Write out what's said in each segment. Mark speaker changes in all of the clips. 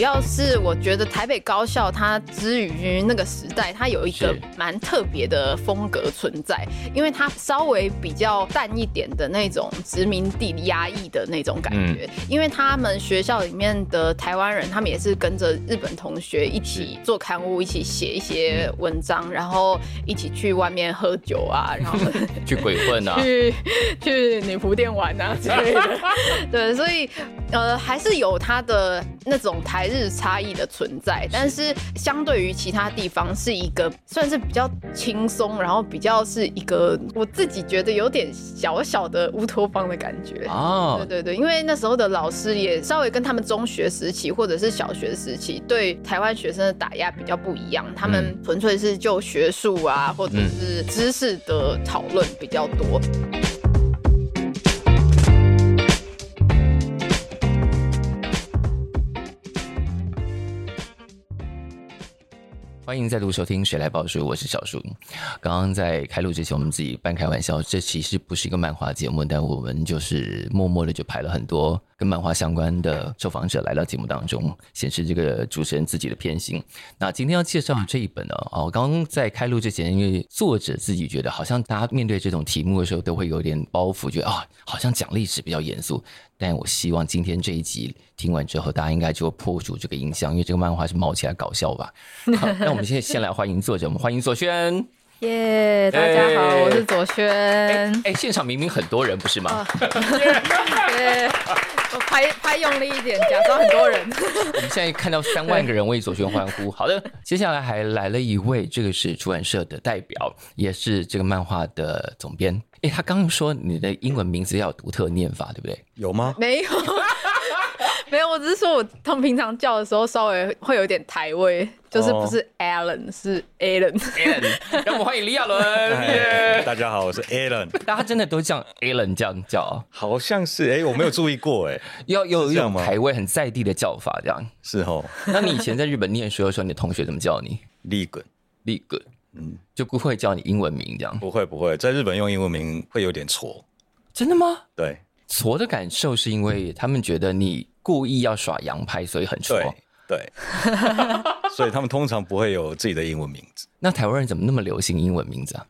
Speaker 1: 要是我觉得台北高校它之于那个时代，它有一个蛮特别的风格存在，因为它稍微比较淡一点的那种殖民地压抑的那种感觉，嗯、因为他们学校里面的台湾人，他们也是跟着日本同学一起做刊物，一起写一些文章，然后一起去外面喝酒啊，然后
Speaker 2: 去鬼混啊，
Speaker 1: 去去女仆店玩啊之类的。对，所以呃，还是有他的那种台日差异的存在，但是相对于其他地方，是一个算是比较轻松，然后比较是一个我自己觉得有点小小的乌托邦的感觉哦。对对对，因为那时候的老师也稍微跟他们中学时期或者是小学时期对台湾学生的打压比较不一样，他们纯粹是就学术啊或者是知识的讨论比较多。
Speaker 2: 欢迎再度收听《谁来报数》，我是小树。刚刚在开录之前，我们自己半开玩笑，这其实不是一个漫画节目，但我们就是默默的就排了很多跟漫画相关的受访者来到节目当中，显示这个主持人自己的偏心。那今天要介绍的这一本呢，哦，刚刚在开录之前，因为作者自己觉得，好像大家面对这种题目的时候，都会有点包袱，觉得啊，好像讲历史比较严肃。但我希望今天这一集听完之后，大家应该就会破除这个印象，因为这个漫画是冒起来搞笑吧。好，那我们现在先来欢迎作者，我们欢迎左轩。
Speaker 1: 耶，yeah, 大家好，欸、我是左轩。哎、
Speaker 2: 欸欸，现场明明很多人，不是吗？
Speaker 1: 对，我拍拍用力一点，假装很多人。
Speaker 2: 我们现在看到三万个人为左旋欢呼。好的，接下来还来了一位，这个是出版社的代表，也是这个漫画的总编。哎、欸，他刚刚说你的英文名字要有独特念法，对不对？
Speaker 3: 有吗？
Speaker 1: 没有。没有，我只是说我他们平常叫的时候稍微会有点台味，就是不是 Alan、oh. 是 Alan。
Speaker 2: Alan，让我们欢迎李亚
Speaker 3: 伦。大家好，我是 Alan。
Speaker 2: 大家真的都像 Alan 这样叫？
Speaker 3: 好像是哎，我没有注意过哎，
Speaker 2: 要有一种台味很在地的叫法这样。
Speaker 3: 是哦。
Speaker 2: 那你以前在日本念书的时候，你的同学怎么叫你？
Speaker 3: 立滚，
Speaker 2: 立滚，嗯，就不会叫你英文名这样？
Speaker 3: 不会不会，在日本用英文名会有点挫。
Speaker 2: 真的吗？
Speaker 3: 对，
Speaker 2: 挫的感受是因为他们觉得你。故意要耍洋派，所以很挫。
Speaker 3: 对，所以他们通常不会有自己的英文名字。
Speaker 2: 那台湾人怎么那么流行英文名字啊？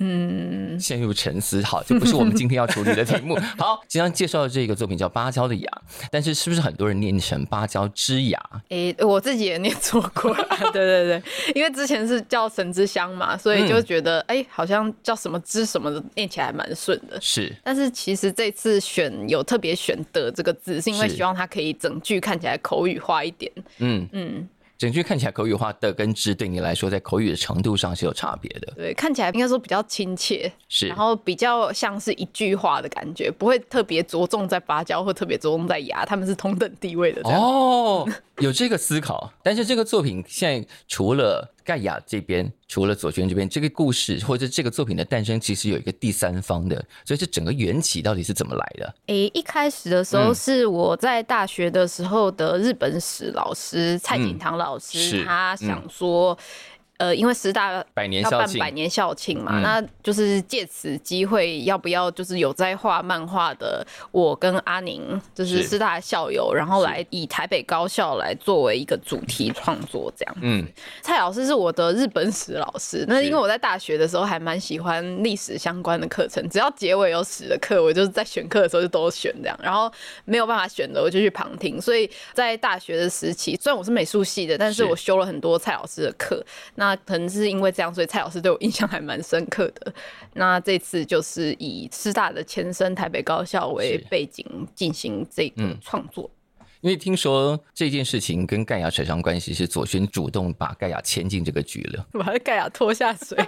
Speaker 2: 嗯，陷入沉思。好，这不是我们今天要处理的题目。好，今天介绍的这个作品叫《芭蕉的芽》，但是是不是很多人念成芭蕉之芽？
Speaker 1: 诶、欸，我自己也念错过 了。对对对，因为之前是叫神之乡嘛，所以就觉得哎、嗯欸，好像叫什么之什么的，念起来蛮顺的。
Speaker 2: 是，
Speaker 1: 但是其实这次选有特别选的这个字，是因为希望它可以整句看起来口语化一点。嗯嗯。嗯整句看起来口语化的跟之对你来说，在口语的程度上是有差别的。对，看起来应该说比较亲切，
Speaker 2: 是，
Speaker 1: 然后比较像是一句话的感觉，不会特别着重在芭蕉或特别着重在牙，他们是同等地位的。
Speaker 2: 哦，有这个思考，但是这个作品现在除了。盖亚这边除了左旋这边，这个故事或者这个作品的诞生，其实有一个第三方的，所以这整个缘起到底是怎么来的？
Speaker 1: 诶、欸，一开始的时候是我在大学的时候的日本史老师蔡景堂老师，嗯、他想说。嗯呃，因为师大要办百年校庆嘛，嗯、那就是借此机会，要不要就是有在画漫画的我跟阿宁，就是师大的校友，然后来以台北高校来作为一个主题创作这样。嗯，蔡老师是我的日本史老师，那因为我在大学的时候还蛮喜欢历史相关的课程，只要结尾有史的课，我就是在选课的时候就都选这样，然后没有办法选的我就去旁听。所以在大学的时期，虽然我是美术系的，但是我修了很多蔡老师的课，那。那可能是因为这样，所以蔡老师对我印象还蛮深刻的。那这次就是以师大的前身台北高校为背景进行这个创作。
Speaker 2: 嗯，因为听说这件事情跟盖亚扯上关系，是左萱主动把盖亚牵进这个局了，
Speaker 1: 把盖亚拖下水。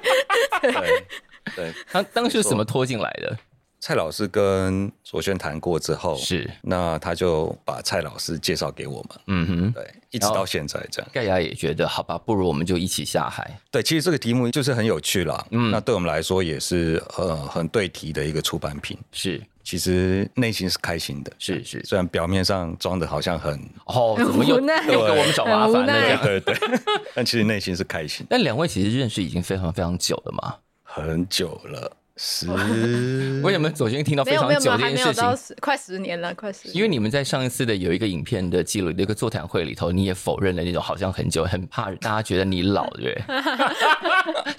Speaker 3: 对，对，
Speaker 2: 他当时怎么拖进来的？
Speaker 3: 蔡老师跟左轩谈过之后，
Speaker 2: 是。
Speaker 3: 那他就把蔡老师介绍给我们，嗯哼，对，一直到现在这样。
Speaker 2: 盖亚也觉得，好吧，不如我们就一起下海。
Speaker 3: 对，其实这个题目就是很有趣啦，嗯，那对我们来说也是呃很对题的一个出版品。
Speaker 2: 是，
Speaker 3: 其实内心是开心的，
Speaker 2: 是是，
Speaker 3: 虽然表面上装的好像很
Speaker 2: 哦，怎么又又给我们找麻烦了这样？
Speaker 3: 对 对，但其实内心是开心。
Speaker 2: 但两位其实认识已经非常非常久了嘛，
Speaker 3: 很久了。十？
Speaker 2: 为什么左军听到非常久的一件事情？
Speaker 1: 快十年了，快十年。
Speaker 2: 因为你们在上一次的有一个影片的记录的一个座谈会里头，你也否认了那种好像很久，很怕大家觉得你老，对不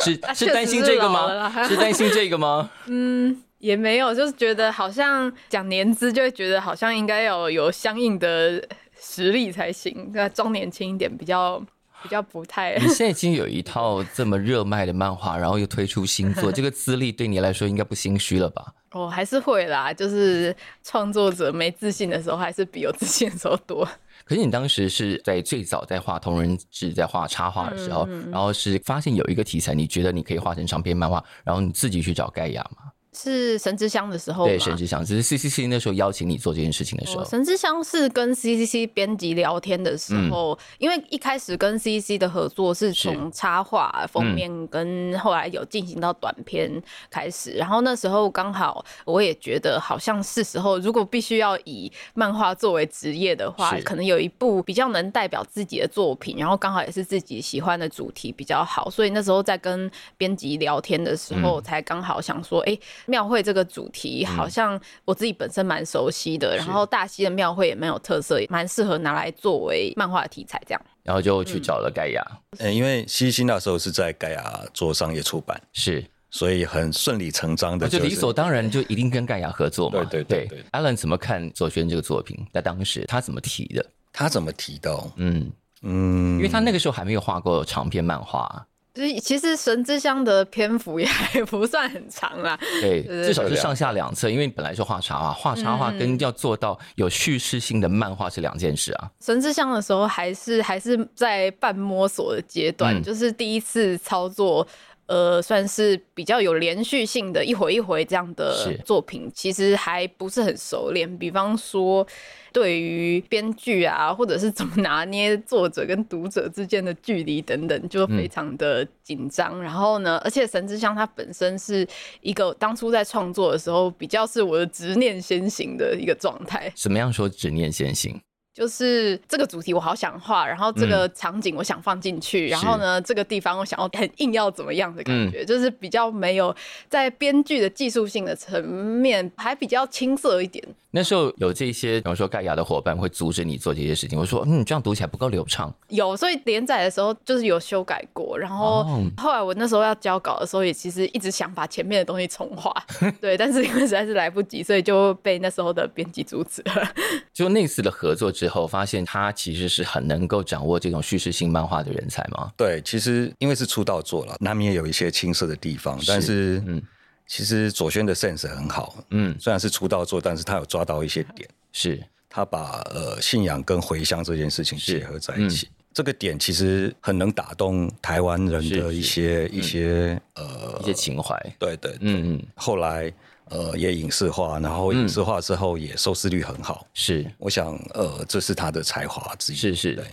Speaker 2: 对？是是担心这个吗？是担心这个吗？
Speaker 1: 嗯，也没有，就是觉得好像讲年资，就会觉得好像应该要有相应的实力才行，那装年轻一点比较。比较不太。
Speaker 2: 你现在已经有一套这么热卖的漫画，然后又推出新作，这个资历对你来说应该不心虚了吧？
Speaker 1: 哦，还是会啦，就是创作者没自信的时候，还是比有自信的时候多。
Speaker 2: 可是你当时是在最早在画同人志、在画插画的时候，然后是发现有一个题材，你觉得你可以画成长篇漫画，然后你自己去找盖亚吗？
Speaker 1: 是神之乡的时候，
Speaker 2: 对神之乡，只是 CCC 那时候邀请你做这件事情的时候。
Speaker 1: 神之乡是跟 CCC 编辑聊天的时候，嗯、因为一开始跟 CCC 的合作是从插画封面，跟后来有进行到短片开始，嗯、然后那时候刚好我也觉得好像是时候，如果必须要以漫画作为职业的话，可能有一部比较能代表自己的作品，然后刚好也是自己喜欢的主题比较好，所以那时候在跟编辑聊天的时候，才刚好想说，哎、欸。庙会这个主题好像我自己本身蛮熟悉的，嗯、然后大溪的庙会也蛮有特色，也蛮适合拿来作为漫画题材这样。
Speaker 2: 然后就去找了盖亚，
Speaker 3: 嗯，欸、因为西西那时候是在盖亚做商业出版，
Speaker 2: 是，
Speaker 3: 所以很顺理成章的，就是，就理
Speaker 2: 所当然就一定跟盖亚合作嘛。
Speaker 3: 对对对对。
Speaker 2: Allen 怎么看左萱这个作品？在当时他怎么提的？
Speaker 3: 他怎么提的？
Speaker 2: 嗯嗯，因为他那个时候还没有画过长篇漫画。
Speaker 1: 其实神之乡的篇幅也还不算很长啦，
Speaker 2: 对，至少是上下两册，因为本来就画插画，画插画跟要做到有叙事性的漫画是两件事啊。
Speaker 1: 神之乡的时候还是还是在半摸索的阶段，嗯、就是第一次操作。呃，算是比较有连续性的，一回一回这样的作品，其实还不是很熟练。比方说，对于编剧啊，或者是怎么拿捏作者跟读者之间的距离等等，就非常的紧张。嗯、然后呢，而且神之乡它本身是一个当初在创作的时候，比较是我的执念先行的一个状态。
Speaker 2: 什么样说执念先行？
Speaker 1: 就是这个主题我好想画，然后这个场景我想放进去，嗯、然后呢，这个地方我想要很硬要怎么样的感觉，嗯、就是比较没有在编剧的技术性的层面，还比较青涩一点。
Speaker 2: 那时候有这些，比如说盖亚的伙伴会阻止你做这些事情。我说，嗯，你这样读起来不够流畅。
Speaker 1: 有，所以连载的时候就是有修改过。然后后来我那时候要交稿的时候，也其实一直想把前面的东西重画。对，但是因为实在是来不及，所以就被那时候的编辑阻止了。
Speaker 2: 就那次的合作之后，发现他其实是很能够掌握这种叙事性漫画的人才吗？
Speaker 3: 对，其实因为是出道作了，难免有一些青涩的地方，是但是嗯。其实左轩的 sense 很好，嗯，虽然是出道作，但是他有抓到一些点，
Speaker 2: 是。
Speaker 3: 他把呃信仰跟回乡这件事情结合在一起，嗯、这个点其实很能打动台湾人的一些一些呃
Speaker 2: 一些情怀，
Speaker 3: 对对，对，嗯。嗯，后来呃也影视化，然后影视化之后也收视率很好，是，我想呃这是他的才华之一，
Speaker 2: 是是，对。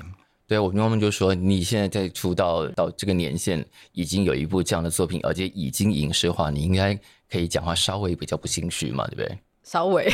Speaker 2: 对，我跟他们就说，你现在在出道到这个年限，已经有一部这样的作品，而且已经影视化，你应该可以讲话稍微比较不心虚嘛，对不对？
Speaker 1: 稍微。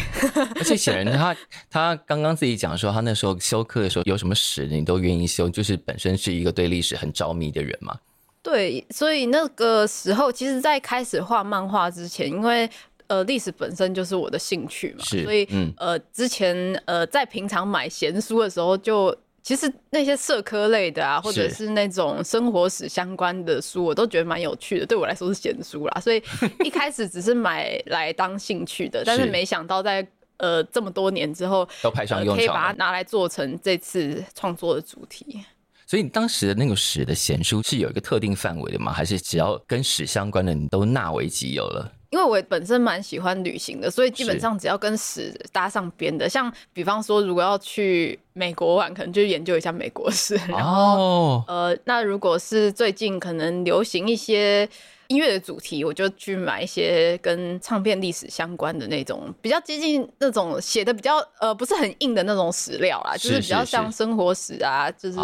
Speaker 2: 而且显然他他刚刚自己讲说，他那时候修课的时候有什么史你都愿意修，就是本身是一个对历史很着迷的人嘛。
Speaker 1: 对，所以那个时候，其实，在开始画漫画之前，因为呃历史本身就是我的兴趣嘛，所以嗯呃之前呃在平常买闲书的时候就。其实那些社科类的啊，或者是那种生活史相关的书，我都觉得蛮有趣的。对我来说是闲书啦，所以 一开始只是买来当兴趣的，但是没想到在呃这么多年之后，
Speaker 2: 都派上用场，
Speaker 1: 可以把它拿来做成这次创作的主题。
Speaker 2: 所以你当时的那个史的闲书是有一个特定范围的吗？还是只要跟史相关的你都纳为己有了？
Speaker 1: 因为我本身蛮喜欢旅行的，所以基本上只要跟史搭上边的，像比方说如果要去美国玩，可能就研究一下美国史。然后、哦、呃，那如果是最近可能流行一些。音乐的主题，我就去买一些跟唱片历史相关的那种，比较接近那种写的比较呃不是很硬的那种史料啦，就是比较像生活史啊，就是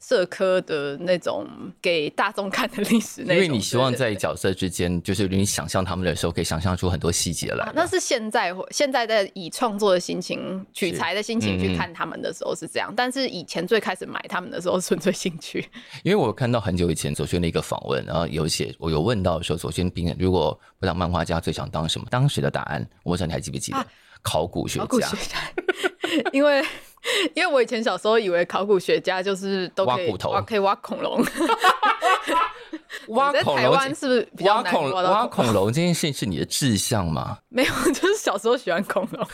Speaker 1: 社科的那种给大众看的历史那种。因
Speaker 2: 为你希望在角色之间，就是你想象他们的时候，可以想象出很多细节来、啊。
Speaker 1: 那是现在现在在以创作的心情、取材的心情去看他们的时候是这样，但是以前最开始买他们的时候纯粹兴趣。
Speaker 2: 因为我看到很久以前左萱的一个访问，然后有写我有。问到说，左先兵如果不当漫画家，最想当什么？当时的答案，我不知道你还记不记得？啊、考古学家。考古学家，
Speaker 1: 因为 因为我以前小时候以为考古学家就是都可以挖骨头，可以挖恐龙。
Speaker 2: 挖恐龙
Speaker 1: 是不是比较难挖恐龙？
Speaker 2: 挖恐龙这件事是你的志向吗？
Speaker 1: 没有，就是小时候喜欢恐龙。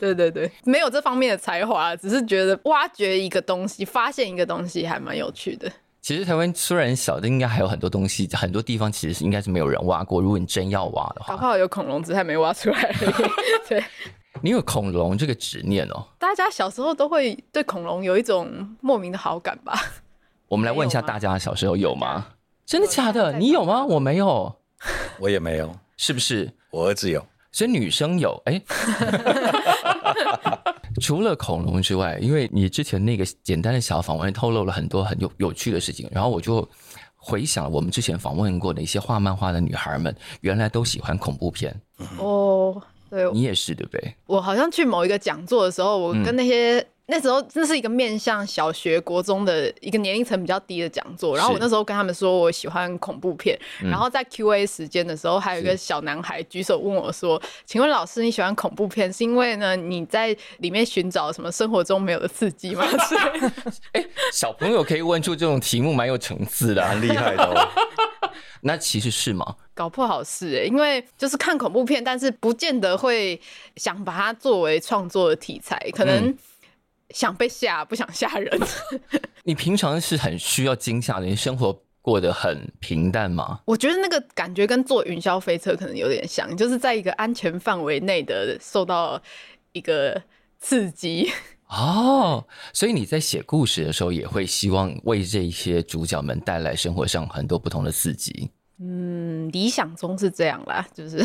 Speaker 1: 对对对，没有这方面的才华，只是觉得挖掘一个东西、发现一个东西还蛮有趣的。
Speaker 2: 其实台湾虽然小，但应该还有很多东西，很多地方其实是应该是没有人挖过。如果你真要挖的话，
Speaker 1: 搞不好有恐龙，只是还没挖出来而已。对，
Speaker 2: 你有恐龙这个执念哦。
Speaker 1: 大家小时候都会对恐龙有一种莫名的好感吧？
Speaker 2: 我们来问一下大家，小时候有吗？真的假的？你有吗？我没有，
Speaker 3: 我也没有，
Speaker 2: 是不是？
Speaker 3: 我儿子有，
Speaker 2: 所以女生有。哎，除了恐龙之外，因为你之前那个简单的小访问透露了很多很有有趣的事情，然后我就回想我们之前访问过的一些画漫画的女孩们，原来都喜欢恐怖片。
Speaker 1: 哦，对，
Speaker 2: 你也是对不对？
Speaker 1: 我好像去某一个讲座的时候，我跟那些、嗯。那时候这是一个面向小学、国中的一个年龄层比较低的讲座，然后我那时候跟他们说我喜欢恐怖片，然后在 Q&A 时间的时候，还有一个小男孩举手问我说：“请问老师，你喜欢恐怖片是因为呢你在里面寻找什么生活中没有的刺激吗？”
Speaker 2: 哎，小朋友可以问出这种题目，蛮有层次的，很厉害的哦。那其实是吗？
Speaker 1: 搞不好是哎，因为就是看恐怖片，但是不见得会想把它作为创作的题材，可能、嗯。想被吓，不想吓人。
Speaker 2: 你平常是很需要惊吓的，你生活过得很平淡吗？
Speaker 1: 我觉得那个感觉跟坐云霄飞车可能有点像，就是在一个安全范围内的受到一个刺激。
Speaker 2: 哦，所以你在写故事的时候，也会希望为这些主角们带来生活上很多不同的刺激。
Speaker 1: 嗯，理想中是这样啦，就是。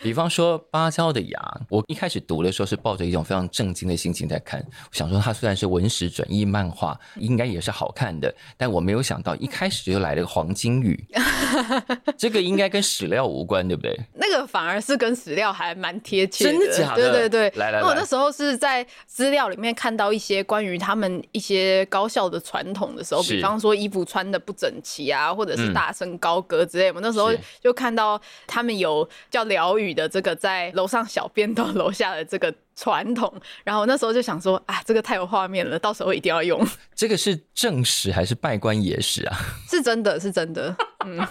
Speaker 2: 比方说芭蕉的芽，我一开始读的时候是抱着一种非常震惊的心情在看，我想说它虽然是文史转译漫画，应该也是好看的，但我没有想到一开始就来了个黄金雨，这个应该跟史料无关，对不对？
Speaker 1: 那个反而是跟史料还蛮贴切的，
Speaker 2: 真的假的？对对对，
Speaker 1: 来来我那时候是在资料里面看到一些关于他们一些高校的传统的时候，比方说衣服穿的不整齐啊，或者是大声高歌之类，我、嗯、那时候就看到他们有叫疗。愈的这个在楼上小便到楼下的这个传统，然后那时候就想说啊，这个太有画面了，到时候一定要用。
Speaker 2: 这个是正史还是拜官野史啊？
Speaker 1: 是真的，是真的。嗯，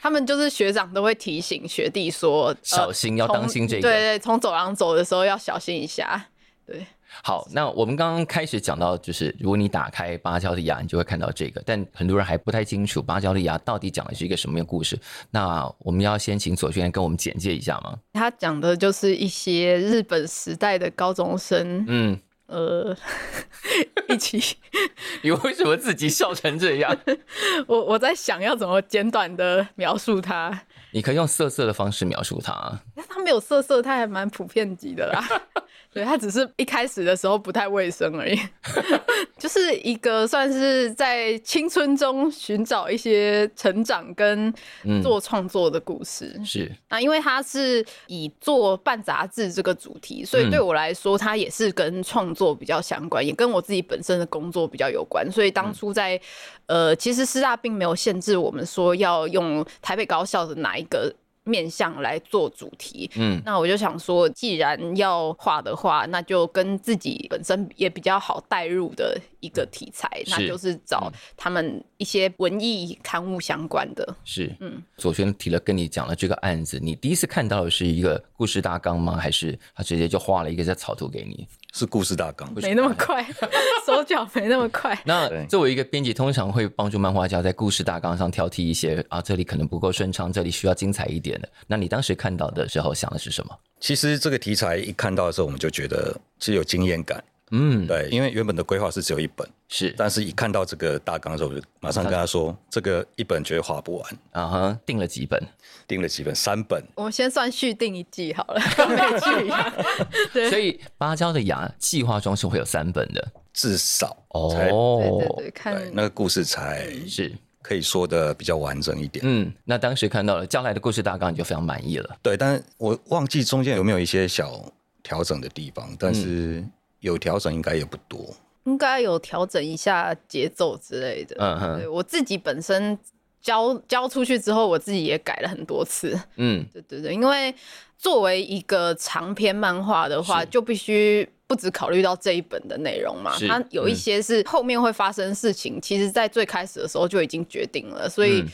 Speaker 1: 他们就是学长都会提醒学弟说，
Speaker 2: 小心、呃、要当心这个。
Speaker 1: 对对，从走廊走的时候要小心一下。对。
Speaker 2: 好，那我们刚刚开始讲到，就是如果你打开芭蕉的牙，你就会看到这个，但很多人还不太清楚芭蕉的牙到底讲的是一个什么样的故事。那我们要先请左轩跟我们简介一下吗？
Speaker 1: 他讲的就是一些日本时代的高中生，嗯，呃，一起。
Speaker 2: 你为什么自己笑成这样？
Speaker 1: 我我在想要怎么简短的描述他。
Speaker 2: 你可以用色色的方式描述他。
Speaker 1: 他没有色色，他还蛮普遍级的啦。对，他只是一开始的时候不太卫生而已，就是一个算是在青春中寻找一些成长跟做创作的故事。
Speaker 2: 嗯、是，
Speaker 1: 那因为他是以做办杂志这个主题，所以对我来说，他也是跟创作比较相关，也跟我自己本身的工作比较有关。所以当初在呃，其实师大并没有限制我们说要用台北高校的哪一个。面向来做主题，嗯，那我就想说，既然要画的话，那就跟自己本身也比较好带入的一个题材，那就是找他们一些文艺刊物相关的。
Speaker 2: 是，嗯，左旋提了跟你讲了这个案子，你第一次看到的是一个故事大纲吗？还是他直接就画了一个在草图给你？
Speaker 3: 是故事大纲，
Speaker 1: 没那么快，手脚没那么快。
Speaker 2: 那作为一个编辑，通常会帮助漫画家在故事大纲上挑剔一些啊，这里可能不够顺畅，这里需要精彩一点的。那你当时看到的时候想的是什么？
Speaker 3: 其实这个题材一看到的时候，我们就觉得其实有经验感。嗯，对，因为原本的规划是只有一本，
Speaker 2: 是，
Speaker 3: 但是一看到这个大纲的时候，就马上跟他说，这个一本绝对画不完。
Speaker 2: 啊哈，订了几本，
Speaker 3: 订了几本，三本，
Speaker 1: 我们先算续订一季好了，
Speaker 2: 所以芭蕉的芽计划中是会有三本的，
Speaker 3: 至少
Speaker 2: 哦，
Speaker 1: 对对对，看
Speaker 3: 那个故事才是可以说的比较完整一点。
Speaker 2: 嗯，那当时看到了将来的故事大纲，你就非常满意了。
Speaker 3: 对，但我忘记中间有没有一些小调整的地方，但是。有调整应该也不多，
Speaker 1: 应该有调整一下节奏之类的。嗯哼，我自己本身交交出去之后，我自己也改了很多次。嗯，对对对，因为作为一个长篇漫画的话，就必须不只考虑到这一本的内容嘛。它有一些是后面会发生事情，其实在最开始的时候就已经决定了，所以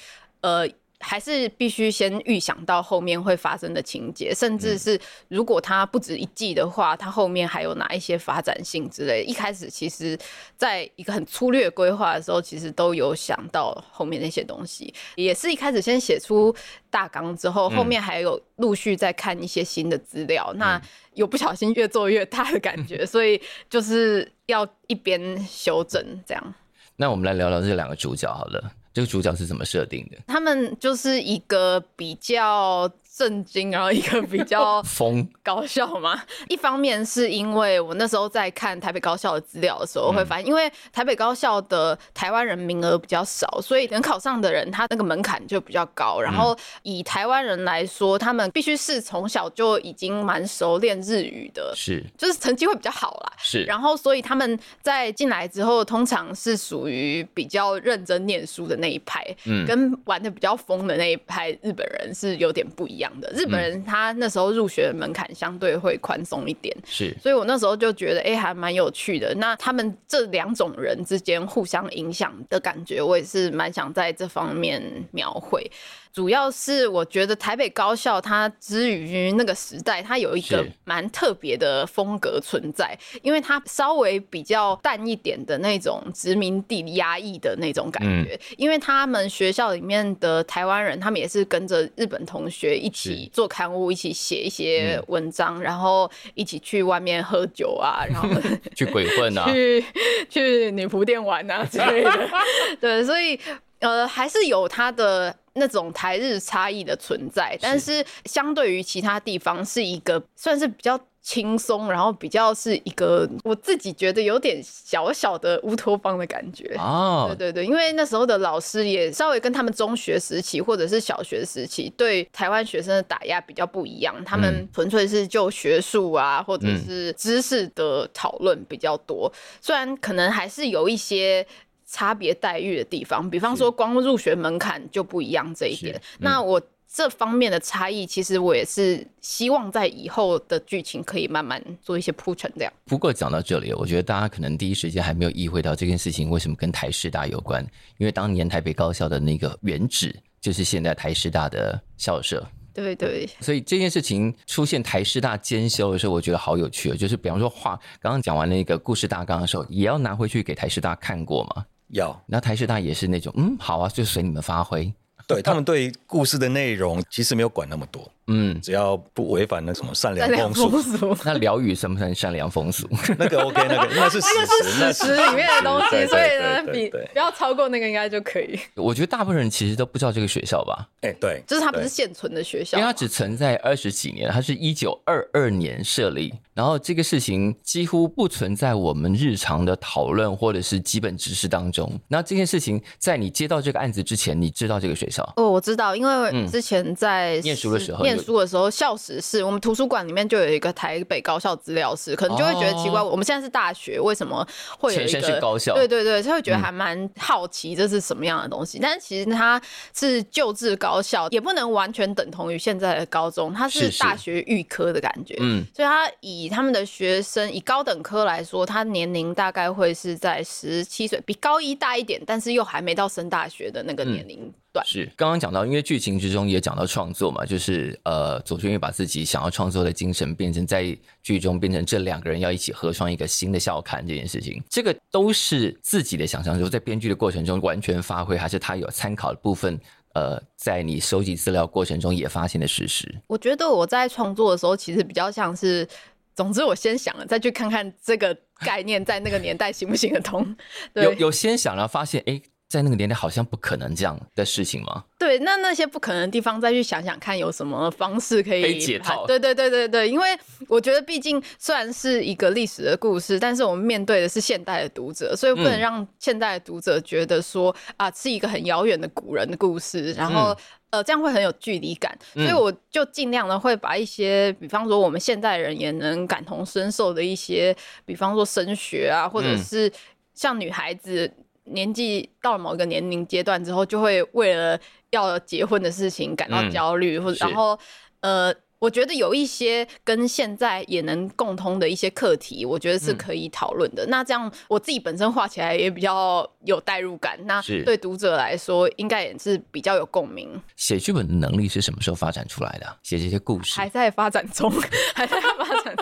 Speaker 1: 呃。还是必须先预想到后面会发生的情节，甚至是如果它不止一季的话，它后面还有哪一些发展性之类。一开始其实在一个很粗略规划的时候，其实都有想到后面那些东西，也是一开始先写出大纲之后，后面还有陆续在看一些新的资料，那有不小心越做越大的感觉，所以就是要一边修正这样。
Speaker 2: 那我们来聊聊这两个主角好了。这个主角是怎么设定的？
Speaker 1: 他们就是一个比较。震惊，然后一个比较 疯搞笑嘛。一方面是因为我那时候在看台北高校的资料的时候，会发现，因为台北高校的台湾人名额比较少，所以能考上的人，他那个门槛就比较高。然后以台湾人来说，他们必须是从小就已经蛮熟练日语的，
Speaker 2: 是，
Speaker 1: 就是成绩会比较好啦。
Speaker 2: 是，
Speaker 1: 然后所以他们在进来之后，通常是属于比较认真念书的那一派，嗯，跟玩的比较疯的那一派日本人是有点不一样。的日本人，他那时候入学的门槛相对会宽松一点，
Speaker 2: 是，
Speaker 1: 所以我那时候就觉得，哎、欸，还蛮有趣的。那他们这两种人之间互相影响的感觉，我也是蛮想在这方面描绘。主要是我觉得台北高校它之于那个时代，它有一个蛮特别的风格存在，因为它稍微比较淡一点的那种殖民地压抑的那种感觉。因为他们学校里面的台湾人，他们也是跟着日本同学一起做刊物，一起写一些文章，然后一起去外面喝酒啊，然后
Speaker 2: 去鬼混啊，
Speaker 1: 去去女仆店玩啊之类的。对，所以呃，还是有它的。那种台日差异的存在，但是相对于其他地方，是一个算是比较轻松，然后比较是一个我自己觉得有点小小的乌托邦的感觉哦。对对对，因为那时候的老师也稍微跟他们中学时期或者是小学时期对台湾学生的打压比较不一样，他们纯粹是就学术啊或者是知识的讨论比较多，虽然可能还是有一些。差别待遇的地方，比方说光入学门槛就不一样这一点。嗯、那我这方面的差异，其实我也是希望在以后的剧情可以慢慢做一些铺陈。这样。
Speaker 2: 不过讲到这里，我觉得大家可能第一时间还没有意会到这件事情为什么跟台师大有关，因为当年台北高校的那个原址就是现在台师大的校舍。
Speaker 1: 对对。
Speaker 2: 所以这件事情出现台师大兼修的时候，我觉得好有趣。就是比方说画，刚刚讲完那个故事大纲的时候，也要拿回去给台师大看过嘛。
Speaker 3: 要，
Speaker 2: 那台师大也是那种，嗯，好啊，就随你们发挥。
Speaker 3: 对，他们对故事的内容其实没有管那么多。嗯，只要不违反那什么善良风俗，
Speaker 2: 那疗愈算不算善良风俗？
Speaker 3: 那个 OK，那个那是 史实，
Speaker 1: 那是史实里面的东西，所以呢，比不要超过那个应该就可以。
Speaker 2: 我觉得大部分人其实都不知道这个学校吧？
Speaker 3: 哎，对，
Speaker 1: 就是它不是现存的学校，
Speaker 2: 因为它只存在二十几年，它是一九二二年设立，然后这个事情几乎不存在我们日常的讨论或者是基本知识当中。那这件事情在你接到这个案子之前，你知道这个学校？
Speaker 1: 哦，我知道，因为之前在
Speaker 2: 念书的时候。
Speaker 1: 念书的时候，校史是，我们图书馆里面就有一个台北高校资料室，可能就会觉得奇怪，我们现在是大学，为什么会有一
Speaker 2: 个？高校。
Speaker 1: 对对对，就会觉得还蛮好奇这是什么样的东西。但是其实它是旧制高校，也不能完全等同于现在的高中，它是大学预科的感觉。嗯，所以它以他们的学生以高等科来说，他年龄大概会是在十七岁，比高一大一点，但是又还没到升大学的那个年龄。
Speaker 2: 是，刚刚讲到，因为剧情之中也讲到创作嘛，就是呃，左宣也把自己想要创作的精神变成在剧中变成这两个人要一起合创一个新的校刊这件事情，这个都是自己的想象，就在编剧的过程中完全发挥，还是他有参考的部分？呃，在你收集资料过程中也发现的事实。
Speaker 1: 我觉得我在创作的时候，其实比较像是，总之我先想了，再去看看这个概念在那个年代行不行得通。对，
Speaker 2: 有有先想了，发现哎。诶在那个年代，好像不可能这样的事情吗？
Speaker 1: 对，那那些不可能的地方，再去想想看，有什么方式可以，
Speaker 2: 解套？
Speaker 1: 对对对对对，因为我觉得，毕竟虽然是一个历史的故事，但是我们面对的是现代的读者，所以不能让现代的读者觉得说、嗯、啊，是一个很遥远的古人的故事，然后、嗯、呃，这样会很有距离感。所以我就尽量的会把一些，比方说我们现代人也能感同身受的一些，比方说升学啊，或者是像女孩子。年纪到了某一个年龄阶段之后，就会为了要结婚的事情感到焦虑，嗯、或者然后呃。我觉得有一些跟现在也能共通的一些课题，我觉得是可以讨论的。嗯、那这样我自己本身画起来也比较有代入感，那对读者来说应该也是比较有共鸣。
Speaker 2: 写剧本的能力是什么时候发展出来的？写这些故事
Speaker 1: 还在发展中，还在发展中。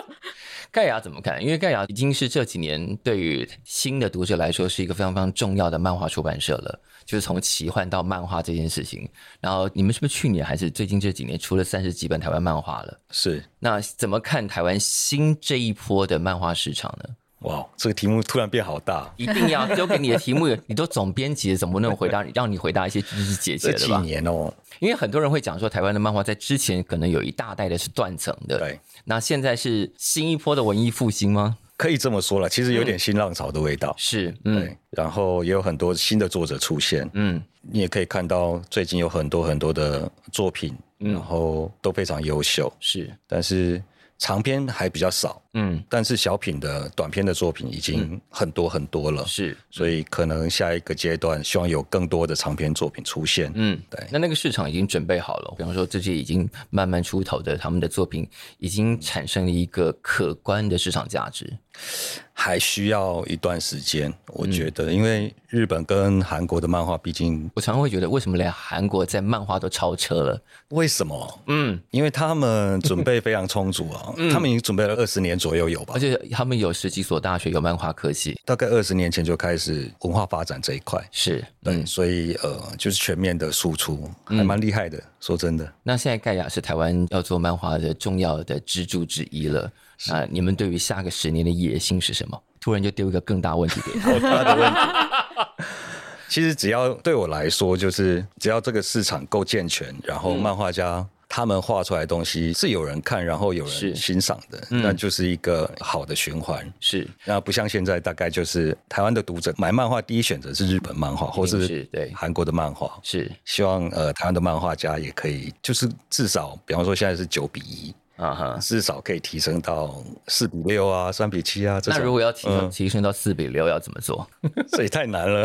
Speaker 2: 盖亚怎么看？因为盖亚已经是这几年对于新的读者来说是一个非常非常重要的漫画出版社了，就是从奇幻到漫画这件事情。然后你们是不是去年还是最近这几年出了三十几本台湾漫画了？
Speaker 3: 是。
Speaker 2: 那怎么看台湾新这一波的漫画市场呢？
Speaker 3: 哇，这个题目突然变好大，
Speaker 2: 一定要丢给你的题目，你都总编辑，怎么能回答你？让你回答一些枝枝节节的吧？
Speaker 3: 几年哦，
Speaker 2: 因为很多人会讲说，台湾的漫画在之前可能有一大代的是断层的，
Speaker 3: 对。
Speaker 2: 那现在是新一波的文艺复兴吗？
Speaker 3: 可以这么说了，其实有点新浪潮的味道，
Speaker 2: 嗯、是，嗯。对，
Speaker 3: 然后也有很多新的作者出现，嗯，你也可以看到最近有很多很多的作品，嗯、然后都非常优秀，
Speaker 2: 是，
Speaker 3: 但是。长篇还比较少，嗯，但是小品的短篇的作品已经很多很多了，
Speaker 2: 是，
Speaker 3: 所以可能下一个阶段希望有更多的长篇作品出现，嗯，对。
Speaker 2: 那那个市场已经准备好了，比方说这些已经慢慢出头的他们的作品，已经产生了一个可观的市场价值。
Speaker 3: 还需要一段时间，我觉得，因为日本跟韩国的漫画，毕竟
Speaker 2: 我常常会觉得，为什么连韩国在漫画都超车了？
Speaker 3: 为什么？嗯，因为他们准备非常充足啊，他们已经准备了二十年左右有吧？
Speaker 2: 而且他们有十几所大学有漫画科系，
Speaker 3: 大概二十年前就开始文化发展这一块，
Speaker 2: 是
Speaker 3: 对，所以呃，就是全面的输出，还蛮厉害的。说真的，
Speaker 2: 那现在盖亚是台湾要做漫画的重要的支柱之一了。啊，你们对于下个十年的野心是什么？突然就丢一个更大问题给他。
Speaker 3: 他的问题，其实只要对我来说，就是只要这个市场够健全，然后漫画家他们画出来的东西是有人看，然后有人欣赏的，那就是一个好的循环。
Speaker 2: 是，
Speaker 3: 那不像现在，大概就是台湾的读者买漫画第一选择是日本漫画，或是对韩国的漫画。
Speaker 2: 是，
Speaker 3: 希望呃台湾的漫画家也可以，就是至少，比方说现在是九比一。啊哈，至少可以提升到四比六啊，三比七啊。
Speaker 2: 那如果要提升提升到四比六，要怎么做？
Speaker 3: 这也太难了。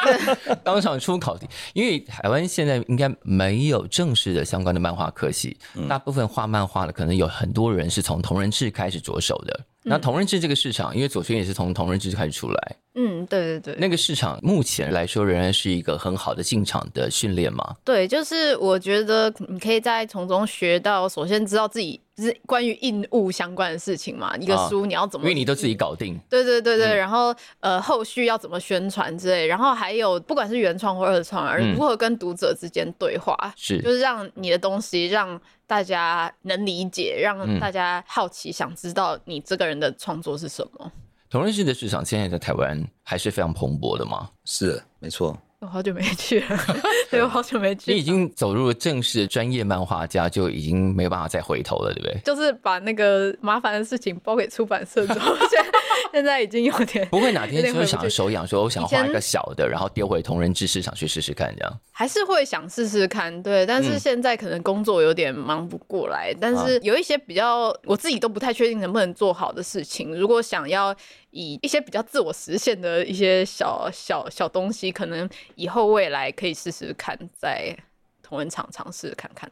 Speaker 2: 当场出考题，因为台湾现在应该没有正式的相关的漫画科系，大部分画漫画的可能有很多人是从同人志开始着手的。那同人志这个市场，因为左轩也是从同人志开始出来。
Speaker 1: 嗯，对对对，
Speaker 2: 那个市场目前来说仍然是一个很好的进场的训练嘛。
Speaker 1: 对，就是我觉得你可以在从中学到，首先知道自己是关于印物相关的事情嘛。一个书你要怎么，
Speaker 2: 因为你都自己搞定。
Speaker 1: 对对对对，嗯、然后呃后续要怎么宣传之类，然后还有不管是原创或二创，而如何跟读者之间对话，是、嗯、就是让你的东西让大家能理解，让大家好奇，想知道你这个人的创作是什么。
Speaker 2: 同人志的市场现在在台湾还是非常蓬勃的吗？
Speaker 3: 是，没错。
Speaker 1: 我好久没去了，对，我好久没去。
Speaker 2: 你已经走入了正式的专业漫画家，就已经没有办法再回头了，对不对？
Speaker 1: 就是把那个麻烦的事情包给出版社之后，现在 现在已经有点
Speaker 2: 不会哪天就是想手痒，说我想画一个小的，然后丢回同人志市场去试试看，这样
Speaker 1: 还是会想试试看，对。但是现在可能工作有点忙不过来，但是有一些比较我自己都不太确定能不能做好的事情，如果想要。以一些比较自我实现的一些小小小东西，可能以后未来可以试试看，在同人场尝试看看。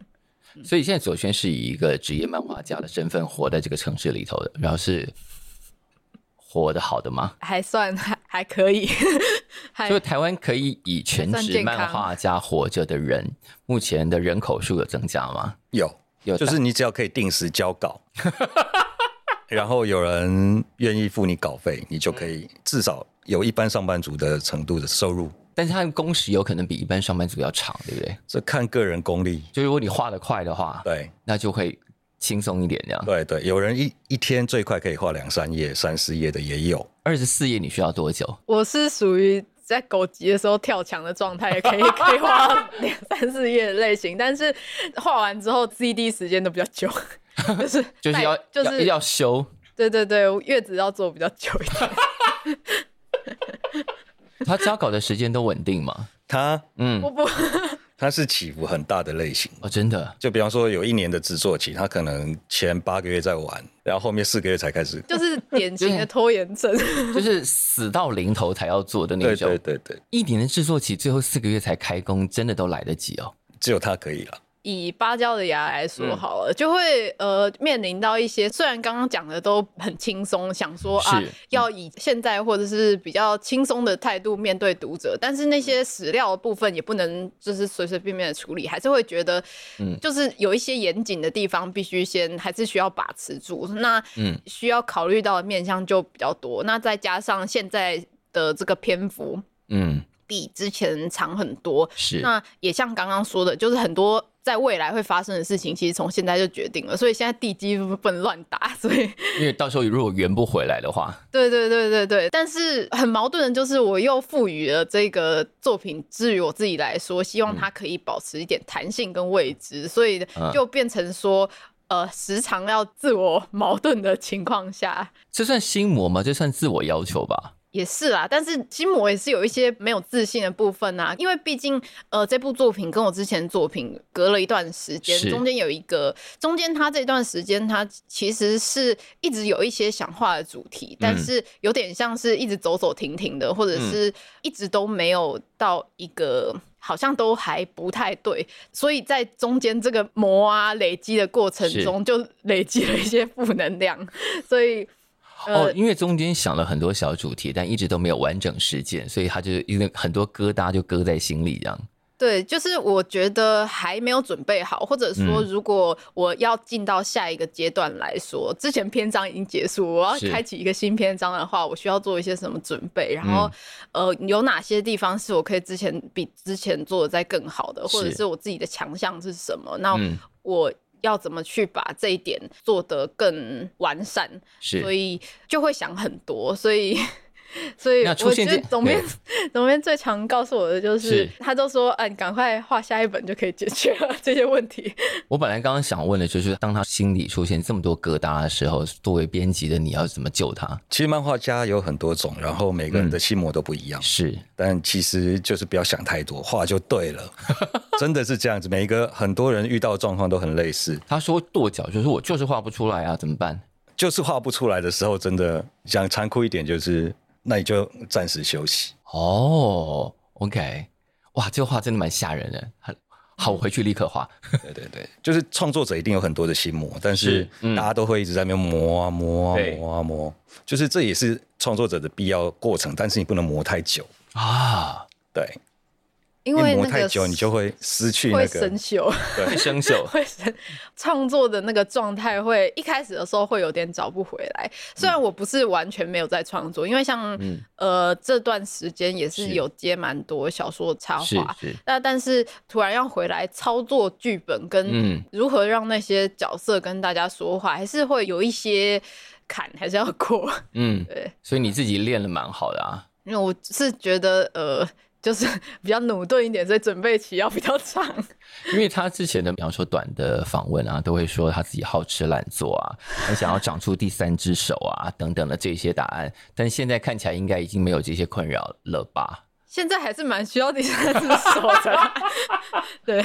Speaker 2: 所以现在左轩是以一个职业漫画家的身份活在这个城市里头的，然后是活得好的吗？
Speaker 1: 还算还 还可以。
Speaker 2: 所以台湾可以以全职漫画家活着的人，目前的人口数有增加吗？
Speaker 3: 有有，就是你只要可以定时交稿。然后有人愿意付你稿费，你就可以至少有一般上班族的程度的收入。
Speaker 2: 但是他的工时有可能比一般上班族要长，对不对？
Speaker 3: 这看个人功力。
Speaker 2: 就如果你画的快的话，
Speaker 3: 对，
Speaker 2: 那就会轻松一点这样。
Speaker 3: 对对，有人一一天最快可以画两三页、三四页的也有。
Speaker 2: 二十四页你需要多久？
Speaker 1: 我是属于在狗急的时候跳墙的状态，可以 可以画两三四页的类型，但是画完之后 CD 时间都比较久。就是
Speaker 2: 就是要就是要修，
Speaker 1: 对对对，月子要做比较久一点。
Speaker 2: 他交稿的时间都稳定吗？
Speaker 3: 他嗯，
Speaker 1: 我不，
Speaker 3: 它是起伏很大的类型
Speaker 2: 哦，真的。
Speaker 3: 就比方说，有一年的制作期，它可能前八个月在玩，然后后面四个月才开始，
Speaker 1: 就是典型的拖延症，
Speaker 2: 就是死到临头才要做的那种。
Speaker 3: 对对对对，
Speaker 2: 一年的制作期，最后四个月才开工，真的都来得及哦。
Speaker 3: 只有他可以了。
Speaker 1: 以芭蕉的芽来说好了，嗯、就会呃面临到一些，虽然刚刚讲的都很轻松，想说啊要以现在或者是比较轻松的态度面对读者，但是那些史料的部分也不能就是随随便便的处理，还是会觉得，嗯，就是有一些严谨的地方必须先还是需要把持住，那嗯。需要考虑到的面向就比较多，那再加上现在的这个篇幅，嗯。比之前长很多，
Speaker 2: 是。
Speaker 1: 那也像刚刚说的，就是很多在未来会发生的事情，其实从现在就决定了，所以现在地基不能乱打，所以
Speaker 2: 因为到时候如果圆不回来的话，
Speaker 1: 对对对对对，但是很矛盾的就是我又赋予了这个作品，至于我自己来说，希望它可以保持一点弹性跟未知，嗯、所以就变成说，呃，时常要自我矛盾的情况下，
Speaker 2: 这算心魔吗？这算自我要求吧？
Speaker 1: 也是啦，但是心魔也是有一些没有自信的部分啊，因为毕竟呃这部作品跟我之前作品隔了一段时间，中间有一个中间他这段时间他其实是一直有一些想画的主题，但是有点像是一直走走停停的，或者是一直都没有到一个好像都还不太对，所以在中间这个磨啊累积的过程中，就累积了一些负能量，所以。
Speaker 2: 哦，因为中间想了很多小主题，但一直都没有完整实践，所以他就因为很多疙瘩就搁在心里，这样。
Speaker 1: 对，就是我觉得还没有准备好，或者说如果我要进到下一个阶段来说，嗯、之前篇章已经结束，我要开启一个新篇章的话，我需要做一些什么准备？然后，嗯、呃，有哪些地方是我可以之前比之前做的再更好的，或者是我自己的强项是什么？那我。要怎么去把这一点做得更完善？
Speaker 2: 是，
Speaker 1: 所以就会想很多，所以。所以我觉得总编总编最常告诉我的就是，是他都说：“哎、啊，你赶快画下一本就可以解决了这些问题。”
Speaker 2: 我本来刚刚想问的就是，当他心里出现这么多疙瘩的时候，作为编辑的你要怎么救他？
Speaker 3: 其实漫画家有很多种，然后每个人的心魔都不一样。
Speaker 2: 嗯、是，
Speaker 3: 但其实就是不要想太多，画就对了。真的是这样子，每一个很多人遇到的状况都很类似。
Speaker 2: 他说跺脚，就是我就是画不出来啊，怎么办？
Speaker 3: 就是画不出来的时候，真的想残酷一点，就是。那你就暂时休息
Speaker 2: 哦。Oh, OK，哇，这个画真的蛮吓人的。很好，我回去立刻画。
Speaker 3: 对对对，就是创作者一定有很多的心魔，但是大家都会一直在那边磨啊磨啊磨啊磨，就是这也是创作者的必要过程，但是你不能磨太久啊。对。因为磨太久，你就会失去那个
Speaker 1: 生锈，
Speaker 2: 对，生锈会生
Speaker 1: 创作的那个状态会一开始的时候会有点找不回来。虽然我不是完全没有在创作，因为像、嗯、呃这段时间也是有接蛮多小说插画，那但是突然要回来操作剧本跟如何让那些角色跟大家说话，还是会有一些坎还是要过。嗯，对，
Speaker 2: 所以你自己练的蛮好的啊。
Speaker 1: 因为我是觉得呃。就是比较努顿一点，所以准备期要比较长。
Speaker 2: 因为他之前的，比方说短的访问啊，都会说他自己好吃懒做啊，很想要长出第三只手啊，等等的这些答案。但现在看起来应该已经没有这些困扰了吧？
Speaker 1: 现在还是蛮需要第三只手的。对，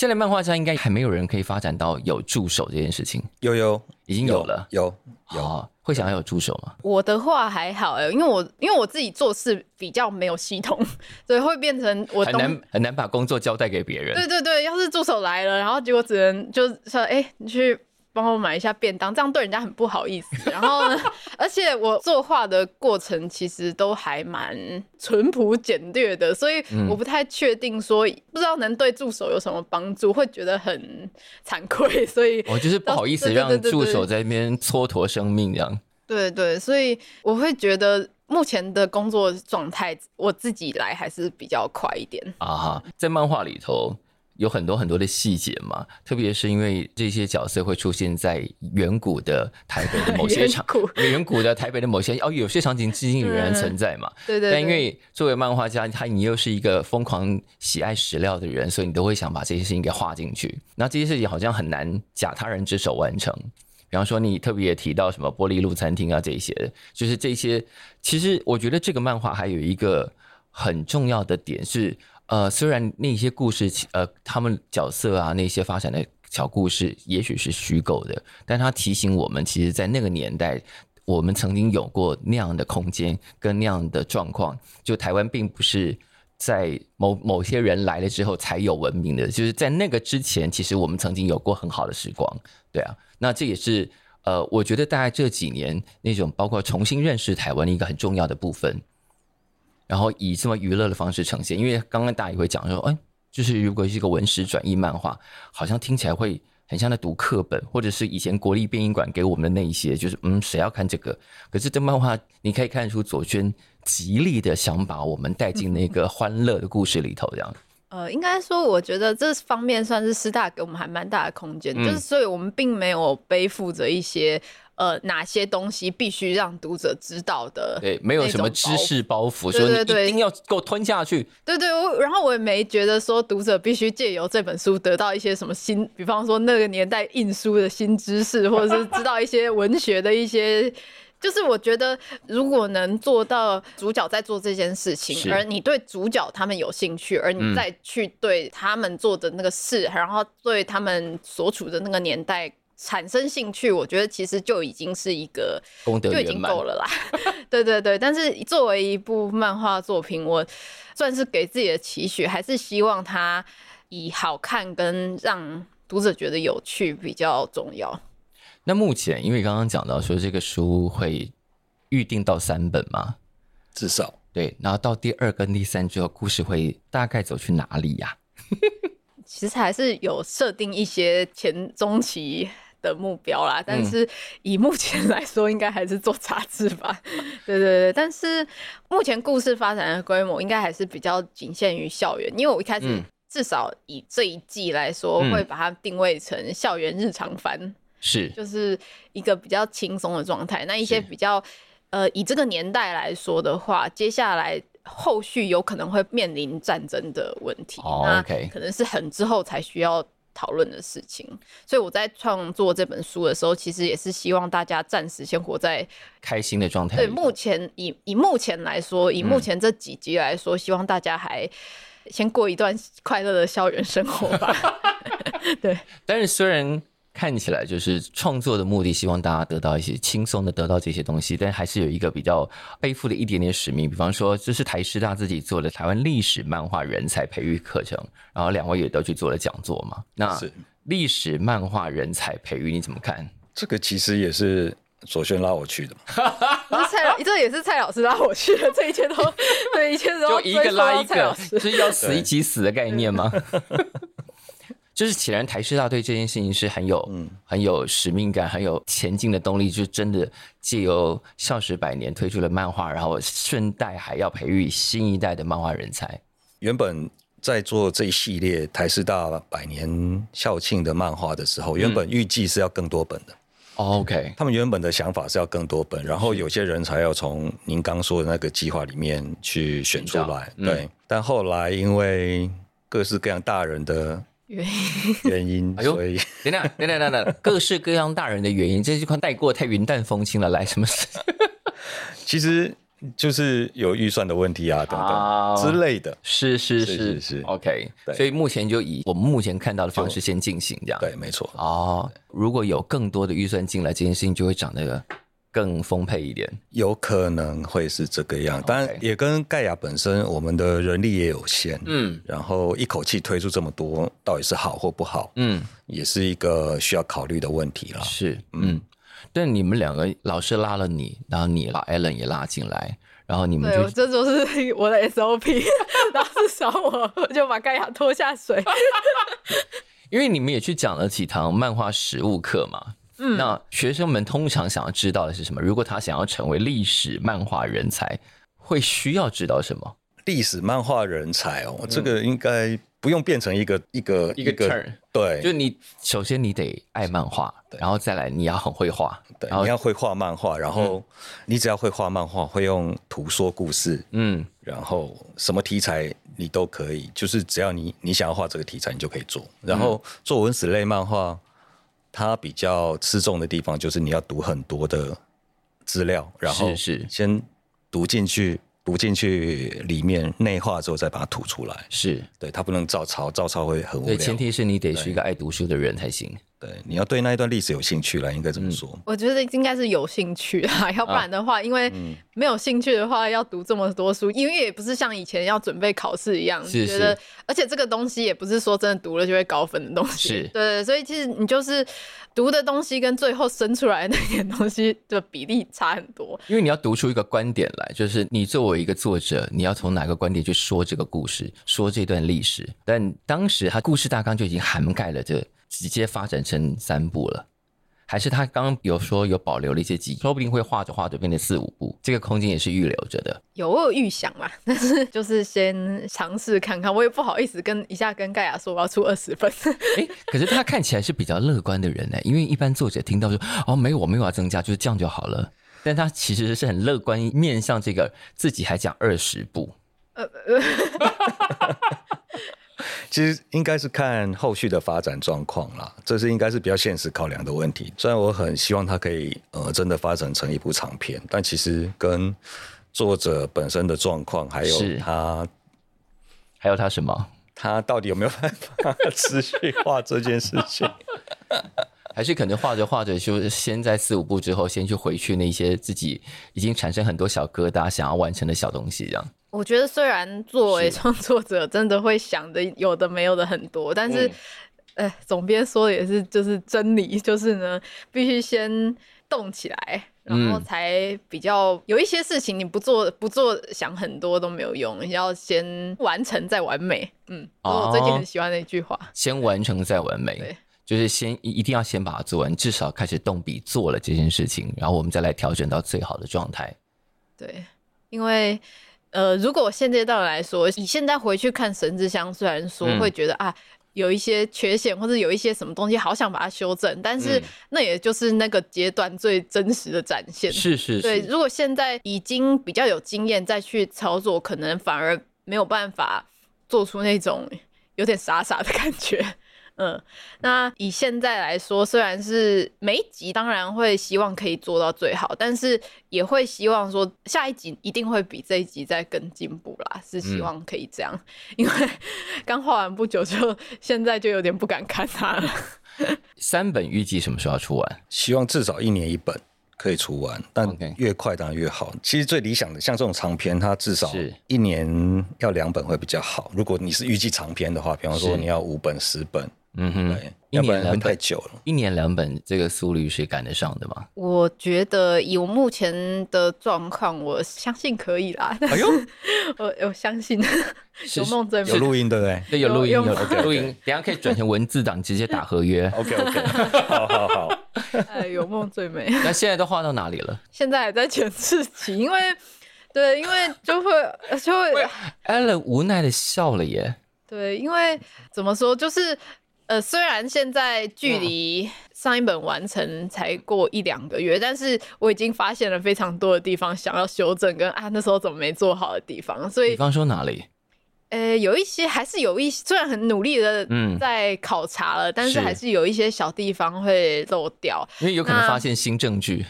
Speaker 2: 现在漫画家应该还没有人可以发展到有助手这件事情。
Speaker 3: 有有，
Speaker 2: 已经有了，
Speaker 3: 有有。有
Speaker 2: 有会想要有助手吗？
Speaker 1: 我的话还好哎，因为我因为我自己做事比较没有系统，所以会变成我
Speaker 2: 很难很难把工作交代给别人。
Speaker 1: 对对对，要是助手来了，然后结果只能就说哎、欸，你去。帮我买一下便当，这样对人家很不好意思。然后呢，而且我作画的过程其实都还蛮淳朴简略的，所以我不太确定说，不知道能对助手有什么帮助，会觉得很惭愧。所以
Speaker 2: 我就是不好意思让助手在那边蹉跎生命这样。
Speaker 1: 对对，所以我会觉得目前的工作状态，我自己来还是比较快一点
Speaker 2: 啊哈，在漫画里头。有很多很多的细节嘛，特别是因为这些角色会出现在远古的台北的某些场，远古的台北的某些哦，有些场景至今仍然存在嘛。
Speaker 1: 对对。
Speaker 2: 但因为作为漫画家，他你又是一个疯狂喜爱史料的人，所以你都会想把这些事情给画进去。那这些事情好像很难假他人之手完成。比方说，你特别也提到什么玻璃路餐厅啊，这些就是这些。其实我觉得这个漫画还有一个很重要的点是。呃，虽然那些故事，呃，他们角色啊，那些发展的小故事，也许是虚构的，但他提醒我们，其实，在那个年代，我们曾经有过那样的空间跟那样的状况。就台湾并不是在某某些人来了之后才有文明的，就是在那个之前，其实我们曾经有过很好的时光。对啊，那这也是。呃，我觉得大概这几年那种包括重新认识台湾的一个很重要的部分，然后以这么娱乐的方式呈现，因为刚刚大家也会讲说，哎，就是如果是一个文史转译漫画，好像听起来会很像在读课本，或者是以前国立编译馆给我们的那一些，就是嗯，谁要看这个？可是这漫画你可以看出左轩极力的想把我们带进那个欢乐的故事里头，这样。
Speaker 1: 呃，应该说，我觉得这方面算是师大给我们还蛮大的空间，嗯、就是所以我们并没有背负着一些呃哪些东西必须让读者知道的，
Speaker 2: 对，没有什么知识包袱，对对对，说你一定要给我吞下去。
Speaker 1: 对对，我然后我也没觉得说读者必须借由这本书得到一些什么新，比方说那个年代印书的新知识，或者是知道一些文学的一些。就是我觉得，如果能做到主角在做这件事情，而你对主角他们有兴趣，而你再去对他们做的那个事，然后对他们所处的那个年代产生兴趣，我觉得其实就已经是一个
Speaker 2: 功德，
Speaker 1: 就已经够了啦。对对对，但是作为一部漫画作品，我算是给自己的期许，还是希望它以好看跟让读者觉得有趣比较重要。
Speaker 2: 那目前，因为刚刚讲到说这个书会预定到三本嘛，
Speaker 3: 至少
Speaker 2: 对。然后到第二跟第三之后，故事会大概走去哪里呀？
Speaker 1: 其实还是有设定一些前中期的目标啦，但是以目前来说，应该还是做杂志吧。对对对，但是目前故事发展的规模应该还是比较仅限于校园，因为我一开始至少以这一季来说，会把它定位成校园日常番。
Speaker 2: 是，
Speaker 1: 就是一个比较轻松的状态。那一些比较，呃，以这个年代来说的话，接下来后续有可能会面临战争的问题，
Speaker 2: 哦、
Speaker 1: 那可能是很之后才需要讨论的事情。所以我在创作这本书的时候，其实也是希望大家暂时先活在
Speaker 2: 开心的状态。
Speaker 1: 对，目前以以目前来说，以目前这几集来说，嗯、希望大家还先过一段快乐的校园生活吧。对，
Speaker 2: 但是虽然。看起来就是创作的目的，希望大家得到一些轻松的得到这些东西，但还是有一个比较背负的一点点使命。比方说，这是台师大自己做的台湾历史漫画人才培育课程，然后两位也都去做了讲座嘛。那历史漫画人才培育你怎么看？
Speaker 3: 这个其实也是左轩拉我去的嘛。
Speaker 1: 蔡老，这也是蔡老师拉我去的，这一切都对，一切都
Speaker 2: 就一个拉一个，是要死一起死的概念吗？就是显然台师大对这件事情是很有、嗯、很有使命感、很有前进的动力，就真的借由校史百年推出了漫画，然后顺带还要培育新一代的漫画人才。
Speaker 3: 原本在做这一系列台师大百年校庆的漫画的时候，原本预计是要更多本的。
Speaker 2: 嗯、OK，
Speaker 3: 他们原本的想法是要更多本，然后有些人才要从您刚说的那个计划里面去选出来。嗯、对，但后来因为各式各样大人的。原因 原因，哎呦，所以
Speaker 2: 等等等等等等，各式各样大人的原因，这句话带过太云淡风轻了。来，什么事？
Speaker 3: 其实就是有预算的问题啊，等等之类的。
Speaker 2: 是是是是，是，OK。所以目前就以我们目前看到的方式先进行，这样
Speaker 3: 对，没错。
Speaker 2: 哦，如果有更多的预算进来，这件事情就会长那个。更丰沛一点，
Speaker 3: 有可能会是这个样，当然也跟盖亚本身我们的人力也有限，嗯，然后一口气推出这么多，到底是好或不好，嗯，也是一个需要考虑的问题了。
Speaker 2: 是，嗯，但你们两个老师拉了你，然后你把 Allen 也拉进来，然后你们就
Speaker 1: 这就是我的 SOP，老师找我，我就把盖亚拖下水，
Speaker 2: 因为你们也去讲了几堂漫画实务课嘛。嗯，那学生们通常想要知道的是什么？如果他想要成为历史漫画人才，会需要知道什么？
Speaker 3: 历史漫画人才哦，嗯、这个应该不用变成一个一个
Speaker 2: 一个 turn。
Speaker 3: 对，
Speaker 2: 就你首先你得爱漫画，然后再来你要很会画，
Speaker 3: 对，
Speaker 2: 然后
Speaker 3: 你要会画漫画，然后你只要会画漫画，会用图说故事，嗯，然后什么题材你都可以，就是只要你你想要画这个题材，你就可以做。然后作文史类漫画。它比较吃重的地方就是你要读很多的资料，然后是是先读进去，读进去里面内化之后再把它吐出来。
Speaker 2: 是，
Speaker 3: 对，它不能照抄，照抄会很无聊。对，
Speaker 2: 前提是你得是一个爱读书的人才行。
Speaker 3: 对，你要对那一段历史有兴趣了，应该这么说。
Speaker 1: 我觉得应该是有兴趣啊，要不然的话，啊、因为没有兴趣的话，要读这么多书，因为也不是像以前要准备考试一样，是是觉得，而且这个东西也不是说真的读了就会高分的东西。是，对，所以其实你就是读的东西跟最后生出来的那点东西的比例差很多。
Speaker 2: 因为你要读出一个观点来，就是你作为一个作者，你要从哪个观点去说这个故事，说这段历史。但当时他故事大纲就已经涵盖了这。直接发展成三部了，还是他刚刚有说有保留了一些记忆，说不定会画着画着变成四五部，这个空间也是预留着的。
Speaker 1: 有我有预想嘛，但是 就是先尝试看看，我也不好意思跟一下跟盖亚说我要出二十分。
Speaker 2: 哎，可是他看起来是比较乐观的人呢，因为一般作者听到说哦没有我没有要增加，就是这样就好了，但他其实是很乐观，面向这个自己还讲二十部。呃呃。
Speaker 3: 其实应该是看后续的发展状况啦，这是应该是比较现实考量的问题。虽然我很希望它可以呃真的发展成一部长片，但其实跟作者本身的状况，还有他，
Speaker 2: 还有他什么，
Speaker 3: 他到底有没有办法持续画这件事情？
Speaker 2: 还是可能画着画着就先在四五步之后，先去回去那些自己已经产生很多小疙瘩想要完成的小东西，这样。
Speaker 1: 我觉得虽然作为创作者真的会想的有的没有的很多，但是，呃、嗯，总编说的也是就是真理，就是呢，必须先动起来，然后才比较有一些事情你不做不做想很多都没有用，要先完成再完美。嗯，哦、我最近很喜欢的一句话，
Speaker 2: 先完成再完美，对，就是先一定要先把它做完，至少开始动笔做了这件事情，然后我们再来调整到最好的状态。
Speaker 1: 对，因为。呃，如果现阶段来说，你现在回去看神之乡，虽然说会觉得、嗯、啊有一些缺陷，或者有一些什么东西，好想把它修正，但是那也就是那个阶段最真实的展现。
Speaker 2: 是是是。
Speaker 1: 对，如果现在已经比较有经验再去操作，可能反而没有办法做出那种有点傻傻的感觉。嗯，那以现在来说，虽然是每一集当然会希望可以做到最好，但是也会希望说下一集一定会比这一集再更进步啦，是希望可以这样。嗯、因为 刚画完不久就现在就有点不敢看它了。
Speaker 2: 三本预计什么时候要出完？
Speaker 3: 希望至少一年一本可以出完，但越快当然越好。其实最理想的像这种长篇，它至少一年要两本会比较好。如果你是预计长篇的话，比方说你要五本、十本。
Speaker 2: 嗯哼，一年两本太久了，一年两本这个速率是赶得上的吗？
Speaker 1: 我觉得以我目前的状况，我相信可以啦。哎呦，我我相信有梦最美，
Speaker 3: 有录音对不对？
Speaker 2: 对，有录音，有录音，等下可以转成文字档，直接打合约。
Speaker 3: OK OK，好好好。
Speaker 1: 哎，有梦最美。
Speaker 2: 那现在都画到哪里了？
Speaker 1: 现在还在前四集，因为 对，因为就会就会
Speaker 2: ，Allen 无奈的笑了耶。
Speaker 1: 对，因为怎么说，就是。呃，虽然现在距离上一本完成才过一两个月，但是我已经发现了非常多的地方想要修正，跟啊那时候怎么没做好的地方。所以，比
Speaker 2: 方说哪里？
Speaker 1: 呃，有一些还是有一些，虽然很努力的在考察了，嗯、但是还是有一些小地方会漏掉，
Speaker 2: 因为有可能发现新证据。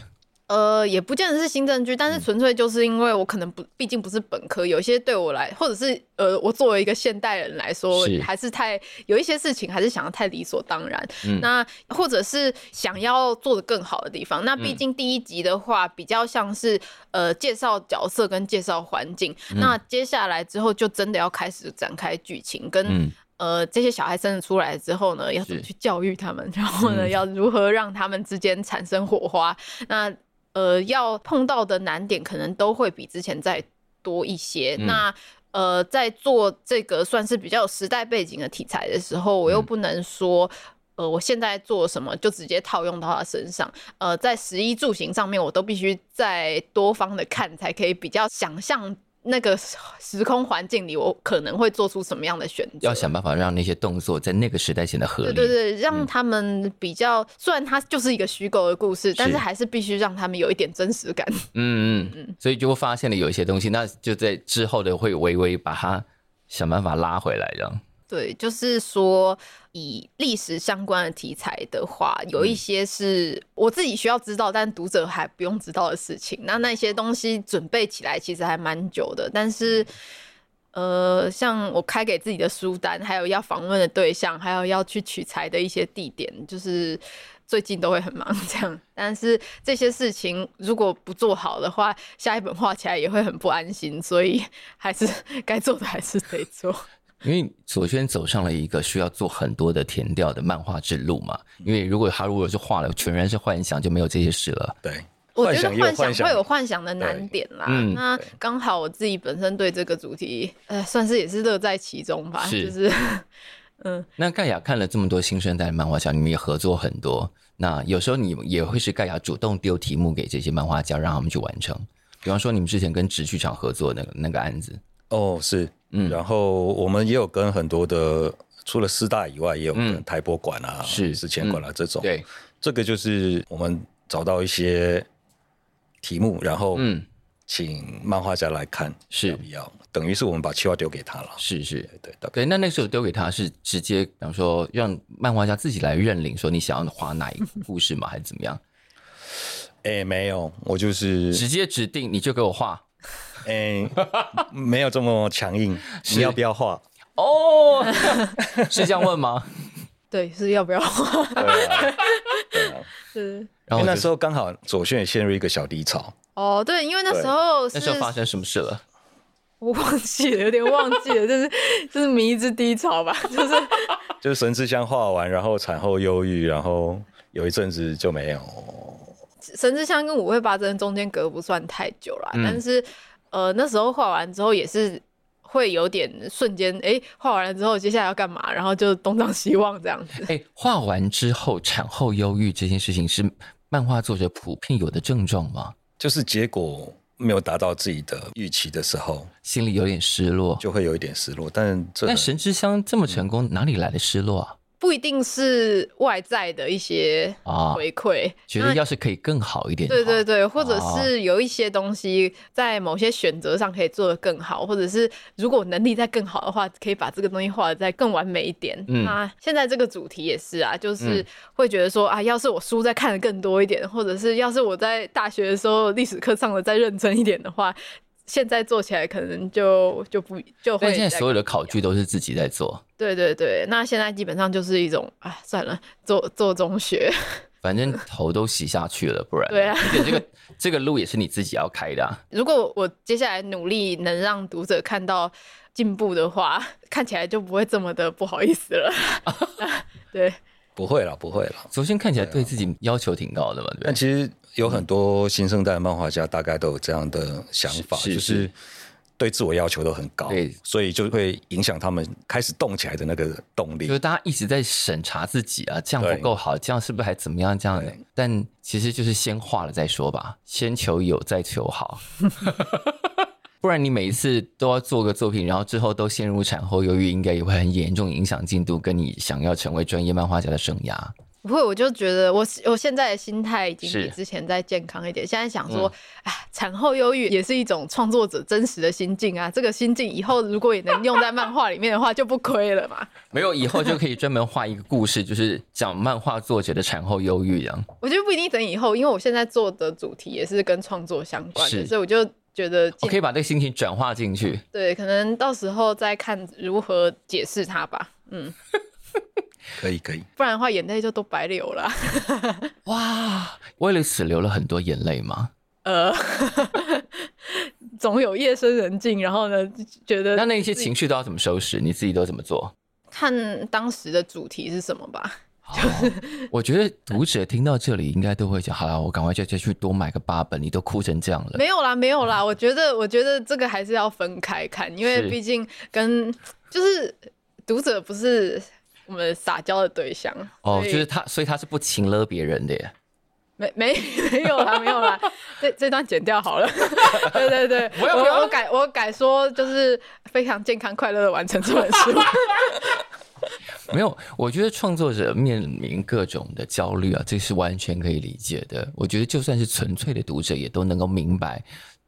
Speaker 1: 呃，也不见得是新证据，但是纯粹就是因为我可能不，毕竟不是本科，有一些对我来，或者是呃，我作为一个现代人来说，是。还是太有一些事情还是想要太理所当然。嗯、那或者是想要做的更好的地方，那毕竟第一集的话比较像是呃介绍角色跟介绍环境，嗯、那接下来之后就真的要开始展开剧情，跟、嗯、呃这些小孩生了出来之后呢，要怎么去教育他们，然后呢、嗯、要如何让他们之间产生火花，那。呃，要碰到的难点可能都会比之前再多一些。嗯、那呃，在做这个算是比较有时代背景的题材的时候，我又不能说，嗯、呃，我现在做什么就直接套用到他身上。呃，在食衣住行上面，我都必须再多方的看，才可以比较想象。那个时空环境里，我可能会做出什么样的选择？
Speaker 2: 要想办法让那些动作在那个时代显得合理。
Speaker 1: 对对对，让他们比较，嗯、虽然它就是一个虚构的故事，是但是还是必须让他们有一点真实感。
Speaker 2: 嗯嗯嗯，所以就会发现了有一些东西，那就在之后的会微微把它想办法拉回来，这样。
Speaker 1: 对，就是说以历史相关的题材的话，有一些是我自己需要知道，但读者还不用知道的事情。那那些东西准备起来其实还蛮久的，但是呃，像我开给自己的书单，还有要访问的对象，还有要去取材的一些地点，就是最近都会很忙这样。但是这些事情如果不做好的话，下一本画起来也会很不安心，所以还是 该做的还是得做。
Speaker 2: 因为左轩走上了一个需要做很多的填调的漫画之路嘛。因为如果他如果是画了全然是幻想，就没有这些事了。
Speaker 3: 对，
Speaker 1: 我觉得幻想会有幻想的难点啦。嗯，那刚好我自己本身对这个主题，呃，算是也是乐在其中吧。是，就是，嗯。
Speaker 2: 那盖亚看了这么多新生代的漫画家，你们也合作很多。那有时候你也会是盖亚主动丢题目给这些漫画家，让他们去完成。比方说，你们之前跟直剧场合作的那个那个案子。
Speaker 3: 哦，是。嗯，然后我们也有跟很多的，除了师大以外，也有跟台博馆啊、是史前馆啊这种。对，这个就是我们找到一些题目，然后嗯，请漫画家来看是要不要，等于是我们把企划丢给他了。
Speaker 2: 是是，对对对。那那时候丢给他是直接，比方说让漫画家自己来认领，说你想要画哪一个故事吗？还是怎么样？
Speaker 3: 哎，没有，我就是
Speaker 2: 直接指定，你就给我画。
Speaker 3: 哎，没有这么强硬。你要不要画？
Speaker 2: 哦，是这样问吗？
Speaker 1: 对，是要不要画？对啊，
Speaker 3: 是。然后那时候刚好左旋也陷入一个小低潮。
Speaker 1: 哦，对，因为那时候
Speaker 2: 那时候发生什么事了？
Speaker 1: 我忘记了，有点忘记了，就是就是迷之低潮吧，就是
Speaker 3: 就是神之香画完，然后产后忧郁，然后有一阵子就没有。
Speaker 1: 神之香跟五味八珍中间隔不算太久了，嗯、但是。呃，那时候画完之后也是会有点瞬间，哎、欸，画完了之后接下来要干嘛？然后就东张西望这样子。
Speaker 2: 哎、欸，画完之后产后忧郁这件事情是漫画作者普遍有的症状吗？
Speaker 3: 就是结果没有达到自己的预期的时候，
Speaker 2: 心里有点失落，
Speaker 3: 就会有一点失落。但
Speaker 2: 但神之乡这么成功，嗯、哪里来的失落啊？
Speaker 1: 不一定是外在的一些回馈，啊，觉
Speaker 2: 得要是可以更好一点。
Speaker 1: 对对对，或者是有一些东西在某些选择上可以做得更好，或者是如果能力再更好的话，可以把这个东西画得再更完美一点。嗯，那现在这个主题也是啊，就是会觉得说啊，要是我书再看得更多一点，或者是要是我在大学的时候历史课上的再认真一点的话。现在做起来可能就就不就会。
Speaker 2: 现在所有的考据都是自己在做。
Speaker 1: 对对对，那现在基本上就是一种，啊，算了，做做中学，
Speaker 2: 反正头都洗下去了，不然。
Speaker 1: 对啊，
Speaker 2: 而且这个这个路也是你自己要开的啊。
Speaker 1: 如果我接下来努力能让读者看到进步的话，看起来就不会这么的不好意思了。对，
Speaker 3: 不会了，不会了。
Speaker 2: 首先看起来对自己要求挺高的嘛，对。
Speaker 3: 但其实。有很多新生代的漫画家，大概都有这样的想法，是是是，就是对自我要求都很高，对，所以就会影响他们开始动起来的那个动力。
Speaker 2: 就是大家一直在审查自己啊，这样不够好，这样是不是还怎么样？这样，但其实就是先画了再说吧，先求有再求好，不然你每一次都要做个作品，然后之后都陷入产后忧郁，应该也会很严重影响进度，跟你想要成为专业漫画家的生涯。
Speaker 1: 不会，我就觉得我我现在的心态已经比之前再健康一点。现在想说，哎、嗯，产后忧郁也是一种创作者真实的心境啊。这个心境以后如果也能用在漫画里面的话，就不亏了嘛。
Speaker 2: 没有，以后就可以专门画一个故事，就是讲漫画作者的产后忧郁这样。
Speaker 1: 我觉得不一定等以后，因为我现在做的主题也是跟创作相关的，所以我就觉得
Speaker 2: 我可以把这个心情转化进去。
Speaker 1: 对，可能到时候再看如何解释它吧。嗯。
Speaker 3: 可以可以，
Speaker 1: 不然的话眼泪就都白流了。
Speaker 2: 哇，为了此流了很多眼泪吗？
Speaker 1: 呃，总有夜深人静，然后呢，觉得
Speaker 2: 那那些情绪都要怎么收拾？你自己都怎么做？
Speaker 1: 看当时的主题是什么吧。
Speaker 2: 哦、我觉得读者听到这里应该都会讲：好了，我赶快就再去多买个八本。你都哭成这样了，
Speaker 1: 没有啦，没有啦。我觉得，我觉得这个还是要分开看，因为毕竟跟就是读者不是。我们撒娇的对象
Speaker 2: 哦，就是他，所以他是不情勒别人的耶。
Speaker 1: 没没 没有啦，没有啦，这这段剪掉好了。对对对，我我改我改说，就是非常健康快乐的完成这本书。
Speaker 2: 没有，我觉得创作者面临各种的焦虑啊，这是完全可以理解的。我觉得就算是纯粹的读者，也都能够明白。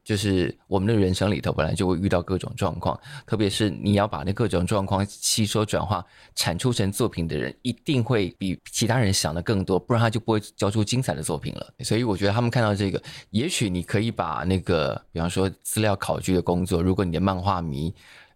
Speaker 2: 就是我们的人生里头本来就会遇到各种状况，特别是你要把那各种状况吸收转化产出成作品的人，一定会比其他人想的更多，不然他就不会交出精彩的作品了。所以我觉得他们看到这个，也许你可以把那个，比方说资料考据的工作，如果你的漫画迷，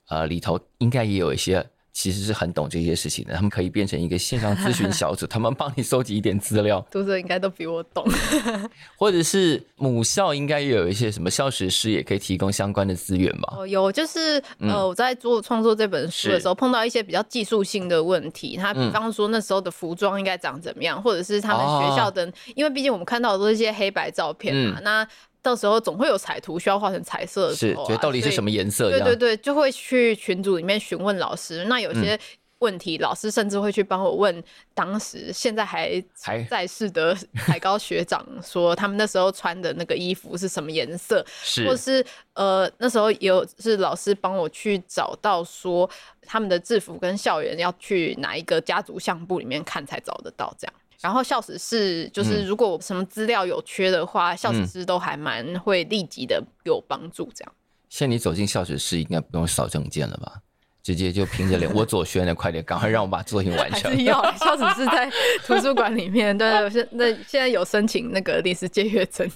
Speaker 2: 呃，里头应该也有一些。其实是很懂这些事情的，他们可以变成一个线上咨询小组，他们帮你收集一点资料。
Speaker 1: 读者应该都比我懂，
Speaker 2: 或者是母校应该也有一些什么校史师，也可以提供相关的资源吧？
Speaker 1: 哦，有，就是呃，我在做创作这本书的时候，碰到一些比较技术性的问题。他比方说那时候的服装应该长怎么样，或者是他们学校的，因为毕竟我们看到的都是一些黑白照片嘛，那。到时候总会有彩图需要画成彩色的时候、啊，是，觉得
Speaker 2: 到底是什么颜色？
Speaker 1: 对对对，就会去群组里面询问老师。那有些问题，嗯、老师甚至会去帮我问当时现在还在世的海高学长，说他们那时候穿的那个衣服是什么颜色，是，或是呃那时候有是老师帮我去找到说他们的制服跟校园要去哪一个家族相簿里面看才找得到这样。然后校史室就是，如果什么资料有缺的话，嗯、校史室都还蛮会立即的有帮助。这样，
Speaker 2: 现在你走进校史室，应该不用扫证件了吧？直接就凭着脸，我左轩的，快点，赶快让我把作品完成。
Speaker 1: 是要校史室在图书馆里面，对对，现那现在有申请那个临时借阅证。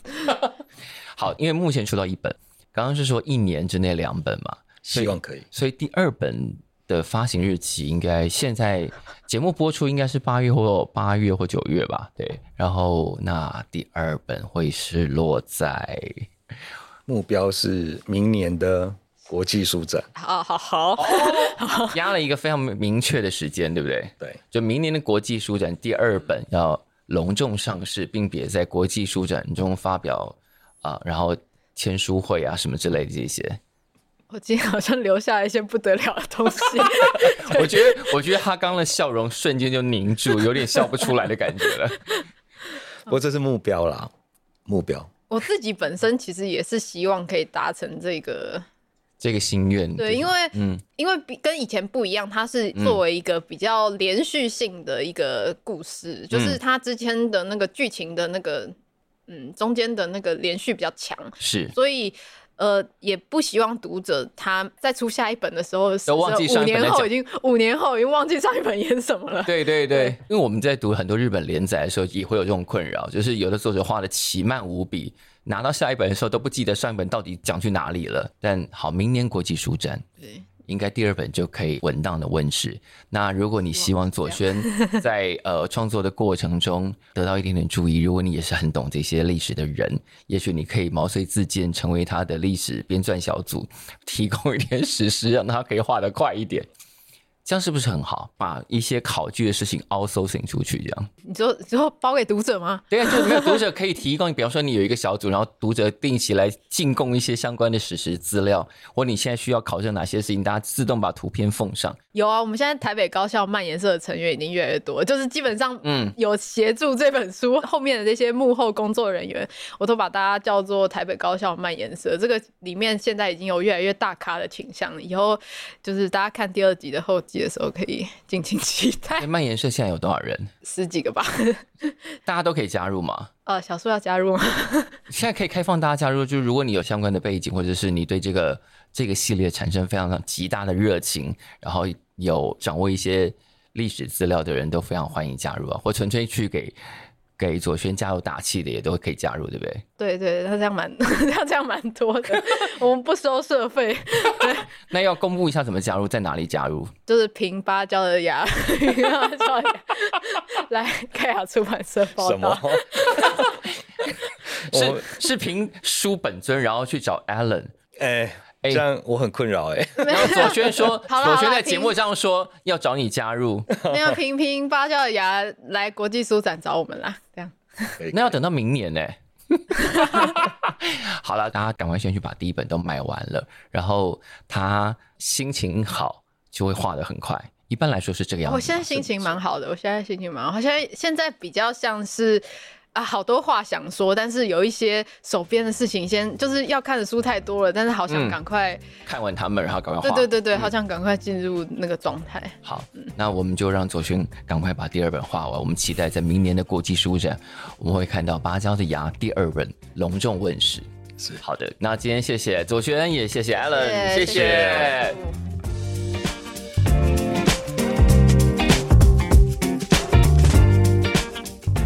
Speaker 2: 好，因为目前出到一本，刚刚是说一年之内两本嘛，
Speaker 3: 希望可以，
Speaker 2: 所以第二本。的发行日期应该现在节目播出应该是八月或八月或九月吧，对。然后那第二本会是落在
Speaker 3: 目标是明年的国际书展。
Speaker 1: 好好好，
Speaker 2: 压了一个非常明确的时间，对不对？
Speaker 3: 对，
Speaker 2: 就明年的国际书展第二本要隆重上市，并且在国际书展中发表啊、呃，然后签书会啊什么之类的这些。
Speaker 1: 我今天好像留下了一些不得了的东西。
Speaker 2: 我觉得，我觉得他刚刚的笑容瞬间就凝住，有点笑不出来的感觉了。
Speaker 3: 不过这是目标啦，目标。
Speaker 1: 我自己本身其实也是希望可以达成这个
Speaker 2: 这个心愿。
Speaker 1: 对，因为嗯，因为比跟以前不一样，它是作为一个比较连续性的一个故事，嗯、就是它之前的那个剧情的那个嗯中间的那个连续比较强，
Speaker 2: 是，
Speaker 1: 所以。呃，也不希望读者他在出下一本的时候，
Speaker 2: 都忘记上一本。
Speaker 1: 五年后已经五年后已经忘记上一本演什么了。
Speaker 2: 对对对，对因为我们在读很多日本连载的时候，也会有这种困扰，就是有的作者画的奇慢无比，拿到下一本的时候都不记得上一本到底讲去哪里了。但好，明年国际书展。对。应该第二本就可以稳当的问世。那如果你希望左轩在呃创作的过程中得到一点点注意，如果你也是很懂这些历史的人，也许你可以毛遂自荐成为他的历史编撰小组，提供一点史实，让他可以画得快一点。这样是不是很好？把一些考据的事情 outsourcing 出去，这样
Speaker 1: 你就之后包给读者吗？
Speaker 2: 对啊，就没有读者可以 提供。比方说，你有一个小组，然后读者定期来进贡一些相关的史实资料，或你现在需要考证哪些事情，大家自动把图片奉上。
Speaker 1: 有啊，我们现在台北高校漫颜色的成员已经越来越多，就是基本上嗯有协助这本书后面的这些幕后工作人员，我都把大家叫做台北高校漫颜色。这个里面现在已经有越来越大咖的倾向了，以后就是大家看第二集的后记的时候可以尽情期待。
Speaker 2: 漫延社现在有多少人？
Speaker 1: 十几个吧。
Speaker 2: 大家都可以加入吗？
Speaker 1: 呃，小树要加入吗？
Speaker 2: 现在可以开放大家加入，就是如果你有相关的背景，或者是你对这个这个系列产生非常极大的热情，然后有掌握一些历史资料的人都非常欢迎加入啊，或纯粹去给。给左轩加油打气的也都可以加入，对不对？
Speaker 1: 对对，他这样蛮，他这样蛮多的。我们不收社费。对，
Speaker 2: 那要公布一下怎么加入，在哪里加入？
Speaker 1: 就是凭芭蕉的牙，来盖亚出版社报道。
Speaker 2: 什么？是是凭书本尊，然后去找 Alan。
Speaker 3: 哎。这样我很困扰哎。
Speaker 2: 然后左轩说，左轩在节目上说要找你加入。
Speaker 1: 没有平平芭蕉的芽来国际书展找我们啦，这样。
Speaker 2: 那要等到明年呢。好了，大家赶快先去把第一本都买完了，然后他心情好就会画得很快。一般来说是这个样子。
Speaker 1: 我现在心情蛮好的，我现在心情蛮好，现在现在比较像是。啊，好多话想说，但是有一些手边的事情，先就是要看的书太多了，但是好想赶快、嗯、
Speaker 2: 看完他们，然后赶快画。
Speaker 1: 对对对对，嗯、好想赶快进入那个状态。
Speaker 2: 好，嗯、那我们就让左宣赶快把第二本画完。我们期待在明年的国际书展，我们会看到《芭蕉的芽》第二本隆重问世。
Speaker 3: 是
Speaker 2: 好的。那今天谢谢左旋，也谢谢谢。谢谢